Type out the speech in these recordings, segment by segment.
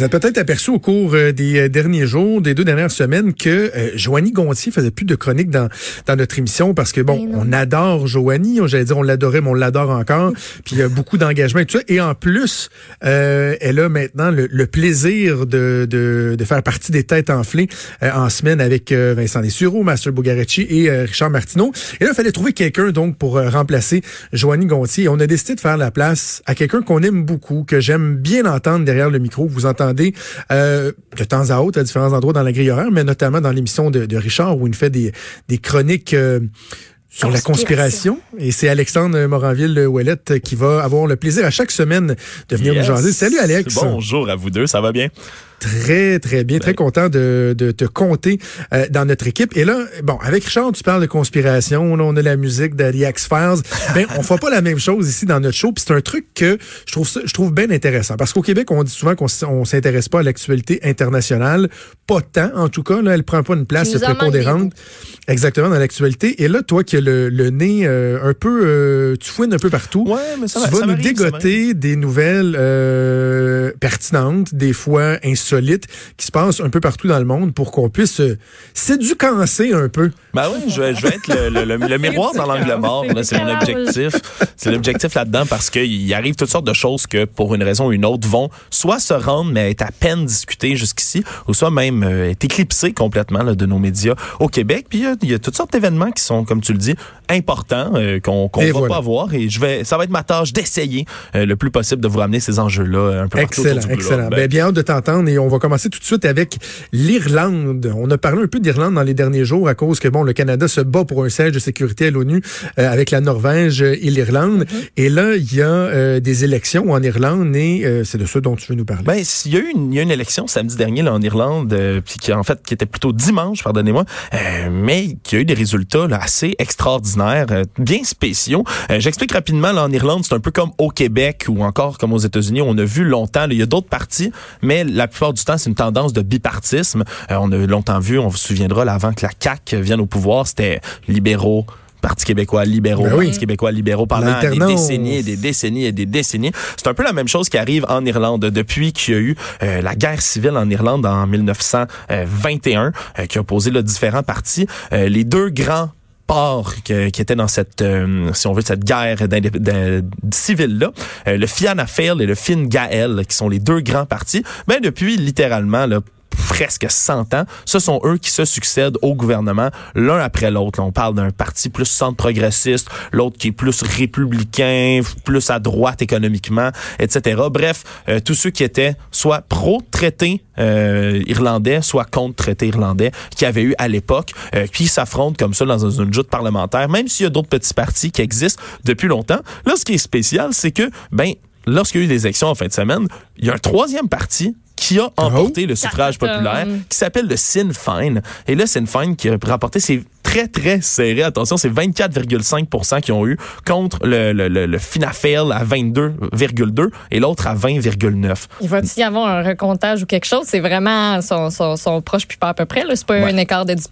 Vous avez peut-être aperçu au cours euh, des euh, derniers jours, des deux dernières semaines, que euh, Joanie Gontier faisait plus de chroniques dans, dans notre émission parce que, bon, on adore Joanie. J'allais dire, on l'adorait, mais on l'adore encore. Puis il y a beaucoup d'engagement et tout ça. Et en plus, euh, elle a maintenant le, le plaisir de, de, de, faire partie des têtes enflées en semaine avec Vincent Dessureau, Master Bugarecci et Richard Martineau. Et là, il fallait trouver quelqu'un, donc, pour remplacer Joanie Gontier. Et on a décidé de faire la place à quelqu'un qu'on aime beaucoup, que j'aime bien entendre derrière le micro. Vous entendez euh, de temps à autre à différents endroits dans la grille horaire, mais notamment dans l'émission de, Richard où il fait des, des chroniques euh, sur la conspiration. Et c'est Alexandre Moranville-Ouellette qui va avoir le plaisir à chaque semaine de venir nous jaser. Salut Alex. Bonjour à vous deux, ça va bien? Très, très bien. Très ben. content de, de te compter euh, dans notre équipe. Et là, bon, avec Richard, tu parles de conspiration. Là, on a la musique de The X-Files. Ben, on fera pas la même chose ici dans notre show. Puis c'est un truc que je trouve je trouve bien intéressant. Parce qu'au Québec, on dit souvent qu'on on s'intéresse pas à l'actualité internationale. Pas tant, en tout cas. Là, elle prend pas une place prépondérante. Exactement, dans l'actualité. Et là, toi qui as le, le nez euh, un peu... Euh, tu fouines un peu partout. Ouais, mais ça tu vas nous dégoter des nouvelles pertinentes, des fois insolites qui se passe un peu partout dans le monde pour qu'on puisse euh, s'éducancer un peu. Ben oui, je vais, je vais être le, le, miroir dans l'angle mort. C'est mon objectif. C'est l'objectif là-dedans parce qu'il arrive toutes sortes de choses que, pour une raison ou une autre, vont soit se rendre, mais être à peine discutées jusqu'ici, ou soit même euh, être éclipsées complètement là, de nos médias au Québec. Puis il y, a toutes sortes d'événements qui sont, comme tu le dis, importants, euh, qu'on ne va pas voir. Et je vais, ça va être ma tâche d'essayer euh, le plus possible de vous ramener ces enjeux-là un peu excellent, partout Excellent, ben, bien hâte de t'entendre et on va commencer tout de suite avec l'Irlande. On a parlé un peu d'Irlande dans les derniers jours à cause que, bon, le Canada se bat pour un siège de sécurité à l'ONU euh, avec la Norvège et l'Irlande. Mm-hmm. Et là, il y a euh, des élections en Irlande et euh, c'est de ça dont tu veux nous parler. Ben, il y a eu une, il y a une élection samedi dernier là, en Irlande, puis qui en fait qui était plutôt dimanche, pardonnez-moi, mais qui a eu des résultats là, assez extraordinaires, bien spéciaux. J'explique rapidement. Là, en Irlande, c'est un peu comme au Québec ou encore comme aux États-Unis. On a vu longtemps, il y a d'autres partis, mais la plupart du temps, c'est une tendance de bipartisme. on a longtemps vu, on vous souviendra, là, avant que la CAQ vienne au pouvoir, c'était libéraux, Parti québécois libéraux, ben Parti québécois libéraux pendant des décennies et des décennies et des décennies. C'est un peu la même chose qui arrive en Irlande depuis qu'il y a eu euh, la guerre civile en Irlande en 1921 euh, qui a opposé là, différents partis. Euh, les deux grands ports qui étaient dans cette, si on veut, cette guerre civile-là, le Fianna Fáil et le Fine Gael, qui sont les deux grands partis, ben, depuis littéralement là, presque 100 ans. Ce sont eux qui se succèdent au gouvernement l'un après l'autre. On parle d'un parti plus centre progressiste, l'autre qui est plus républicain, plus à droite économiquement, etc. Bref, euh, tous ceux qui étaient soit pro-traité euh, irlandais, soit contre-traité irlandais, qui avaient eu à l'époque, euh, qui s'affrontent comme ça dans une joute parlementaire, même s'il y a d'autres petits partis qui existent depuis longtemps. Là, ce qui est spécial, c'est que, ben, lorsqu'il y a eu des élections en fin de semaine, il y a un troisième parti qui a emporté le suffrage populaire, qui s'appelle le Sinn Féin. Et là, Sinn Féin qui a remporté ses très, très serré. Attention, c'est 24,5 qui ont eu contre le, le, le, le Finafail à 22,2 et l'autre à 20,9. Il va-t-il y avoir un recomptage ou quelque chose? C'est vraiment son, son, son proche puis pas à peu près. C'est pas un écart de 10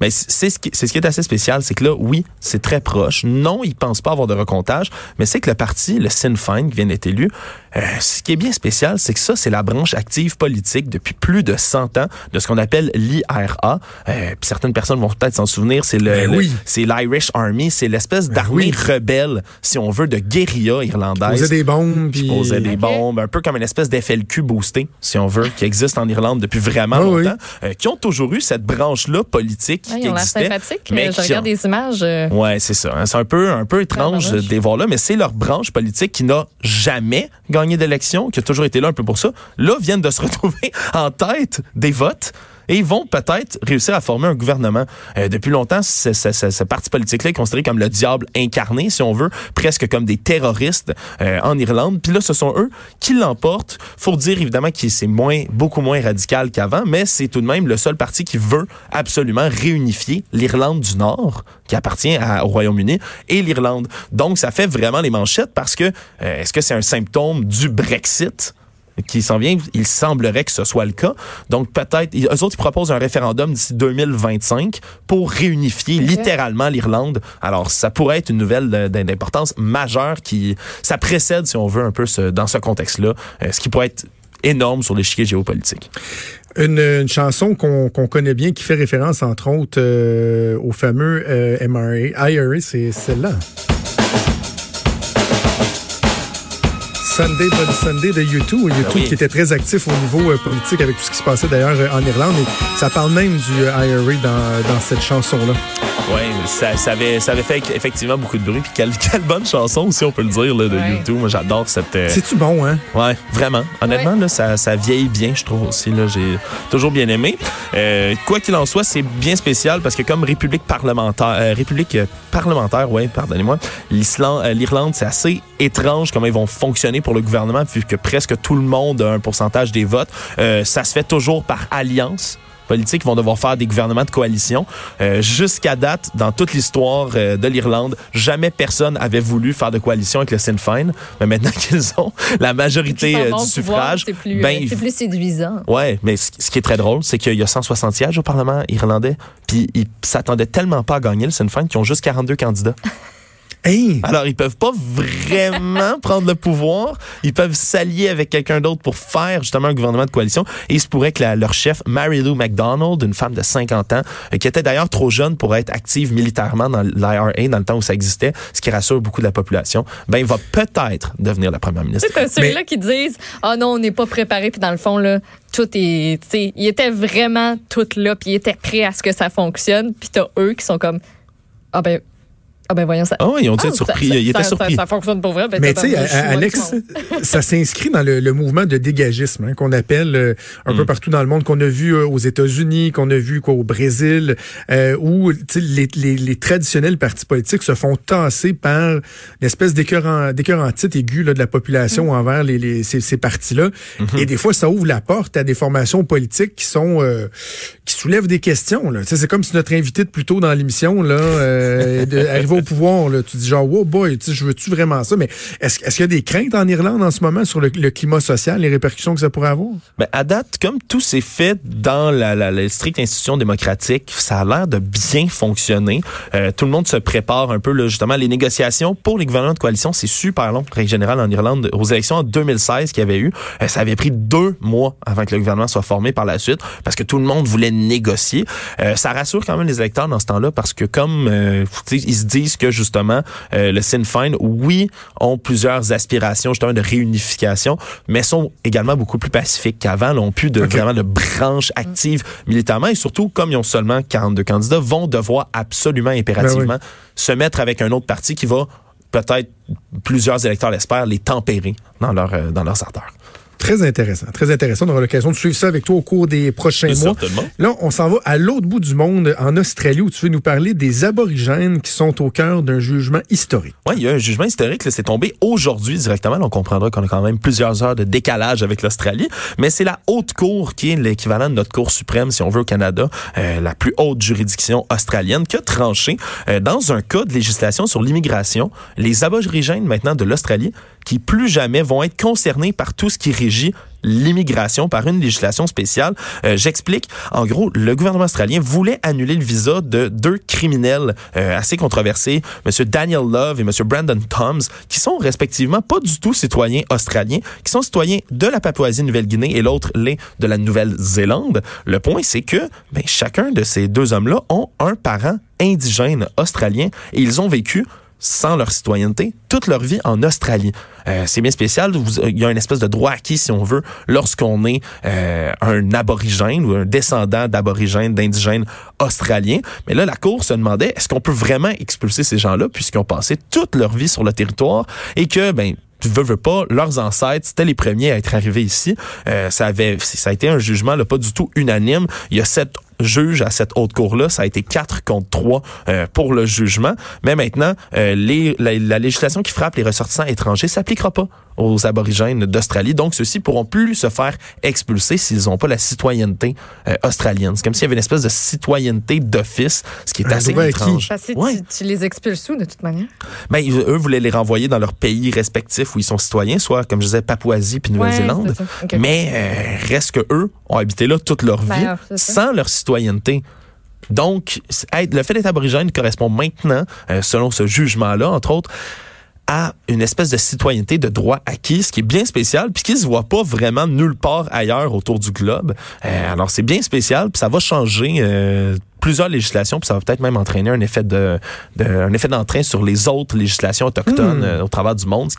Mais c'est ce, qui, ce qui est assez spécial, c'est que là, oui, c'est très proche. Non, ils pensent pas avoir de recomptage, mais c'est que le parti, le Sinn Féin, qui vient d'être élu, euh, ce qui est bien spécial, c'est que ça, c'est la branche active politique depuis plus de 100 ans de ce qu'on appelle l'IRA. Euh, certaines personnes vont peut-être s'en souvenir, c'est le, ben c'est l'Irish Army, c'est l'espèce ben d'armée rebelle, si on veut, de guérilla irlandaise. Qui posait des bombes. Qui posait des bombes, un peu comme une espèce d'FLQ boosté, si on veut, qui existe en Irlande depuis vraiment longtemps, euh, qui ont toujours eu cette branche-là politique qui existait. Mais je regarde des images. Ouais, c'est ça. Hein. c'est un peu, un peu étrange de les voir là, mais c'est leur branche politique qui n'a jamais gagné d'élection, qui a toujours été là un peu pour ça. Là, viennent de se retrouver en tête des votes et ils vont peut-être réussir à former un gouvernement. Euh, depuis longtemps, ce, parti politique-là est considéré comme le diable incarné, si on veut, presque comme des terroristes euh, en Irlande. Puis là, ce sont eux qui l'emportent. Faut dire évidemment que c'est moins, beaucoup moins radical qu'avant, mais c'est tout de même le seul parti qui veut absolument réunifier l'Irlande du Nord, qui appartient au Royaume-Uni, et l'Irlande. Donc, ça fait vraiment les manchettes parce que euh, est-ce que c'est un symptôme du Brexit? Qui s'en vient, il semblerait que ce soit le cas. Donc peut-être, eux autres, ils proposent un référendum d'ici 2025 pour réunifier littéralement l'Irlande. Alors ça pourrait être une nouvelle d'importance majeure qui, ça précède, si on veut, un peu ce, dans ce contexte-là, euh, ce qui pourrait être énorme sur l'échiquier géopolitique. Une, chanson qu'on connaît bien qui fait référence entre autres au fameux MRA, IRA, c'est celle-là. Sunday Bloody Sunday de YouTube, YouTube ben qui était très actif au niveau euh, politique avec tout ce qui se passait d'ailleurs euh, en Irlande. Et ça parle même du euh, IRA dans, dans cette chanson-là. Oui, ça, ça, avait, ça avait fait effectivement beaucoup de bruit. Puis quelle, quelle bonne chanson aussi, on peut le dire, là, de YouTube. Moi, j'adore cette. C'est-tu bon, hein? Ouais, vraiment. Honnêtement, là, ça, ça vieillit bien, je trouve aussi. Là, j'ai toujours bien aimé. quoi qu'il en soit, c'est bien spécial parce que comme République parlementaire, République parlementaire, ouais, pardonnez-moi, l'Irlande, c'est assez étrange comment ils vont fonctionner pour le gouvernement, puisque presque tout le monde a un pourcentage des votes. Euh, ça se fait toujours par alliance politiques vont devoir faire des gouvernements de coalition. Euh, Jusqu'à date, dans toute l'histoire euh, de l'Irlande, jamais personne avait voulu faire de coalition avec le Sinn Féin. Mais maintenant qu'ils ont la majorité euh, du suffrage, c'est plus, ben, plus séduisant. Ouais, mais ce, qui est très drôle, c'est qu'il y a 160 sièges au Parlement irlandais, puis ils s'attendaient tellement pas à gagner le Sinn Féin qu'ils ont juste 42 candidats. Alors, ils peuvent pas vraiment prendre le pouvoir. Ils peuvent s'allier avec quelqu'un d'autre pour faire justement un gouvernement de coalition. Et il se pourrait que leur chef, Mary Lou McDonald, une femme de 50 ans, euh, qui était d'ailleurs trop jeune pour être active militairement dans l'IRA dans le temps où ça existait, ce qui rassure beaucoup de la population, ben, va peut-être devenir la première ministre. C'est ceux-là qui disent, ah oh non, on n'est pas préparé, puis dans le fond, là, tout est, il était vraiment tout là, puis il était prêt à ce que ça fonctionne, puis t'as eux qui sont comme, ah ben, ah ben voyons ça. Ah oui, ils ont été ah, surpris. Ça, ils étaient surpris. Ça, fonctionne pour vrai. Ben, Mais tu sais, Alex, ça s'inscrit dans le, mouvement de dégagisme hein, qu'on appelle euh, un peu mm. partout dans le monde, qu'on a vu euh, aux États-Unis, qu'on a vu quoi, au Brésil, euh, où les, les, les, traditionnels partis politiques se font tasser par l'espèce d'écœur en, titre aigu là, de la population mm. envers les, les ces, ces partis-là. Mm-hmm. Et des fois, ça ouvre la porte à des formations politiques qui sont euh, qui soulèvent des questions. C'est comme si notre invité de plus tôt dans l'émission là, euh, au pouvoir, là, tu dis genre, wow boy, je veux-tu vraiment ça? Mais est-ce qu'il y a des craintes en Irlande en ce moment sur le, climat social, les répercussions que ça pourrait avoir? Ben, à date, comme tout s'est fait dans la, la, stricte institution démocratique, ça a l'air de bien fonctionner. Euh, tout le monde se prépare un peu, là, justement, les négociations pour les gouvernements de coalition, c'est super long, règle générale en Irlande. Aux élections en 2016 qu'il y avait eu, euh, ça avait pris deux mois avant que le gouvernement soit formé par la suite, parce que tout le monde voulait négocier. Euh, ça rassure quand même les électeurs dans ce temps-là, parce que comme ils se disent que justement euh, le Sinn Féin, oui, ont plusieurs aspirations justement de réunification, mais sont également beaucoup plus pacifiques qu'avant, n'ont plus de vraiment de branches actives militairement. Et surtout comme ils ont seulement 42 candidats, vont devoir absolument impérativement ben se mettre avec un autre parti qui va peut-être plusieurs électeurs l'espèrent les tempérer dans leur euh, dans leurs ardeurs. Très intéressant, très intéressant. On aura l'occasion de suivre ça avec toi au cours des prochains mois. Là, on s'en va à l'autre bout du monde, en Australie, où tu veux nous parler des aborigènes qui sont au cœur d'un jugement historique. Oui, il y a un jugement historique, c'est tombé aujourd'hui directement. on comprendra qu'on a quand même plusieurs heures de décalage avec l'Australie, mais c'est la haute cour qui est l'équivalent de notre cour suprême, si on veut, au Canada, euh, la plus haute juridiction australienne, qui a tranché euh, dans un cas de législation sur l'immigration, les aborigènes maintenant de l'Australie qui plus jamais vont être concernés par tout ce qui régit l'immigration par une législation spéciale. Euh, j'explique. En gros, le gouvernement australien voulait annuler le visa de deux criminels euh, assez controversés, M. Daniel Love et M. Brandon Toms, qui sont respectivement pas du tout citoyens australiens, qui sont citoyens de la Papouasie-Nouvelle-Guinée et l'autre l'est de la Nouvelle-Zélande. Le point, c'est que ben, chacun de ces deux hommes-là ont un parent indigène australien et ils ont vécu sans leur citoyenneté toute leur vie en Australie. Euh, c'est bien spécial. il y a une espèce de droit acquis, si on veut, lorsqu'on est euh, un aborigène ou un descendant d'aborigènes, d'indigènes australiens. Mais là, la Cour se demandait, est-ce qu'on peut vraiment expulser ces gens-là puisqu'ils ont passé toute leur vie sur le territoire et que, ben, veux, veux pas, leurs ancêtres, c'était les premiers à être arrivés ici. Euh, ça avait, ça a été un jugement là, pas du tout unanime. Il y a sept juges à cette haute cour-là. Ça a été quatre contre trois euh, pour le jugement. Mais maintenant, euh, les, la, la, législation qui frappe les ressortissants étrangers s'appliquera pas aux aborigènes d'Australie. Donc, ceux-ci pourront plus se faire expulser s'ils n'ont pas la citoyenneté euh, australienne. C'est comme s'il y avait une espèce de citoyenneté d'office, ce qui est assez étrange. Parce que tu, tu, les expulses où, de toute manière? Ben, eux voulaient les renvoyer dans leur pays respectif où ils sont citoyens, soit, comme je disais, Papouasie puis Nouvelle-Zélande. Mais euh, reste que eux ont habité là toute leur ben vie sans leur citoyenneté. Donc, le fait d'être aborigène correspond maintenant, euh, selon ce jugement-là, entre autres, à une espèce de citoyenneté de droit acquis, ce qui est bien spécial, puis qui se voit pas vraiment nulle part ailleurs autour du globe. Euh, alors c'est bien spécial, puis ça va changer euh, plusieurs législations, puis ça va peut-être même entraîner un effet de, de un effet d'entrain sur les autres législations autochtones hmm. euh, au travers du monde, ce qui est